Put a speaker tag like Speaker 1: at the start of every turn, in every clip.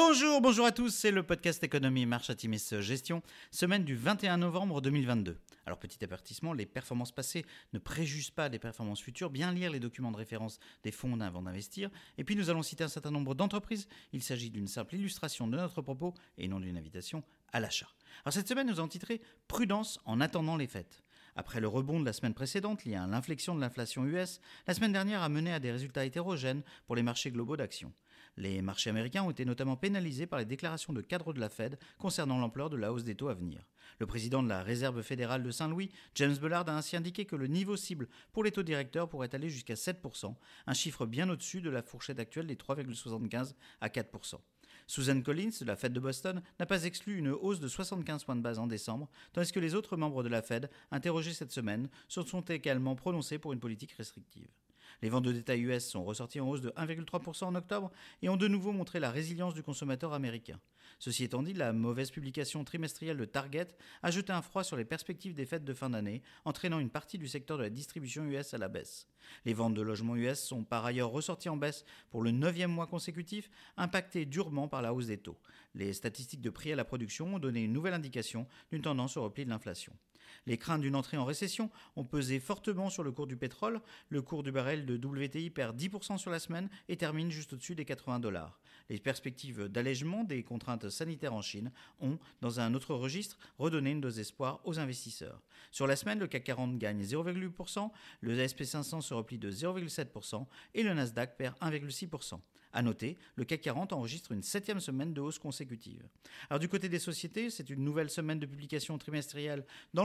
Speaker 1: Bonjour, bonjour à tous, c'est le podcast Économie Marche Atimis Gestion, semaine du 21 novembre 2022. Alors petit avertissement, les performances passées ne préjugent pas des performances futures, bien lire les documents de référence des fonds avant d'investir, et puis nous allons citer un certain nombre d'entreprises, il s'agit d'une simple illustration de notre propos et non d'une invitation à l'achat. Alors cette semaine nous avons titré Prudence en attendant les fêtes. Après le rebond de la semaine précédente lié à l'inflexion de l'inflation US, la semaine dernière a mené à des résultats hétérogènes pour les marchés globaux d'actions. Les marchés américains ont été notamment pénalisés par les déclarations de cadre de la Fed concernant l'ampleur de la hausse des taux à venir. Le président de la Réserve fédérale de Saint-Louis, James Bullard, a ainsi indiqué que le niveau cible pour les taux directeurs pourrait aller jusqu'à 7%, un chiffre bien au-dessus de la fourchette actuelle des 3,75 à 4%. Susan Collins de la Fed de Boston n'a pas exclu une hausse de 75 points de base en décembre, tandis que les autres membres de la Fed, interrogés cette semaine, se sont également prononcés pour une politique restrictive. Les ventes de détail US sont ressorties en hausse de 1,3% en octobre et ont de nouveau montré la résilience du consommateur américain. Ceci étant dit, la mauvaise publication trimestrielle de Target a jeté un froid sur les perspectives des fêtes de fin d'année, entraînant une partie du secteur de la distribution US à la baisse. Les ventes de logements US sont par ailleurs ressorties en baisse pour le neuvième mois consécutif, impactées durement par la hausse des taux. Les statistiques de prix à la production ont donné une nouvelle indication d'une tendance au repli de l'inflation. Les craintes d'une entrée en récession ont pesé fortement sur le cours du pétrole. Le cours du baril de WTI perd 10% sur la semaine et termine juste au-dessus des 80 dollars. Les perspectives d'allègement des contraintes sanitaires en Chine ont, dans un autre registre, redonné une dose d'espoir aux investisseurs. Sur la semaine, le CAC 40 gagne 0,8%, le SP500 se replie de 0,7% et le Nasdaq perd 1,6%. À noter, le CAC 40 enregistre une septième semaine de hausse consécutive. Alors du côté des sociétés, c'est une nouvelle semaine de publication trimestrielle dans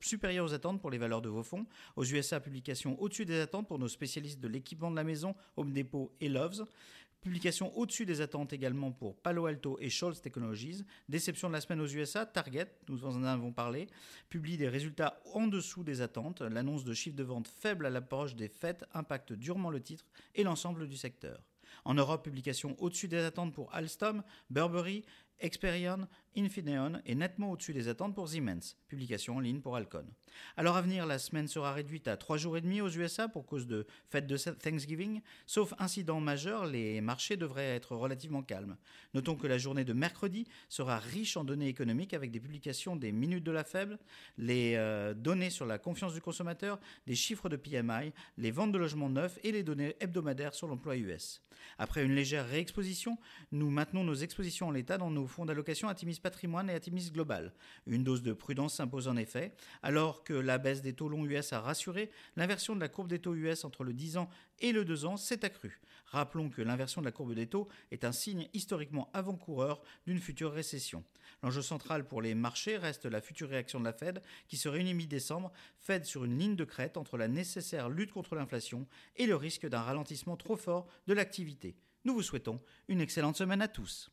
Speaker 1: supérieur aux attentes pour les valeurs de vos fonds. Aux USA, publication au-dessus des attentes pour nos spécialistes de l'équipement de la maison, Home Depot et Loves. Publication au-dessus des attentes également pour Palo Alto et Scholz Technologies. Déception de la semaine aux USA, Target, nous en avons parlé, publie des résultats en dessous des attentes. L'annonce de chiffres de vente faibles à l'approche des fêtes impacte durement le titre et l'ensemble du secteur. En Europe, publication au-dessus des attentes pour Alstom, Burberry Experion, Infineon est nettement au-dessus des attentes pour Siemens, publication en ligne pour Alcon. Alors à venir, la semaine sera réduite à 3 jours et demi aux USA pour cause de fête de Thanksgiving. Sauf incident majeur, les marchés devraient être relativement calmes. Notons que la journée de mercredi sera riche en données économiques avec des publications des minutes de la faible, les euh, données sur la confiance du consommateur, des chiffres de PMI, les ventes de logements neufs et les données hebdomadaires sur l'emploi US. Après une légère réexposition, nous maintenons nos expositions en l'état dans nos fonds d'allocation Atimis Patrimoine et Atimis Global. Une dose de prudence s'impose en effet. Alors que la baisse des taux longs US a rassuré, l'inversion de la courbe des taux US entre le 10 ans et le 2 ans s'est accrue. Rappelons que l'inversion de la courbe des taux est un signe historiquement avant-coureur d'une future récession. L'enjeu central pour les marchés reste la future réaction de la Fed qui se réunit mi-décembre, Fed sur une ligne de crête entre la nécessaire lutte contre l'inflation et le risque d'un ralentissement trop fort de l'activité. Nous vous souhaitons une excellente semaine à tous.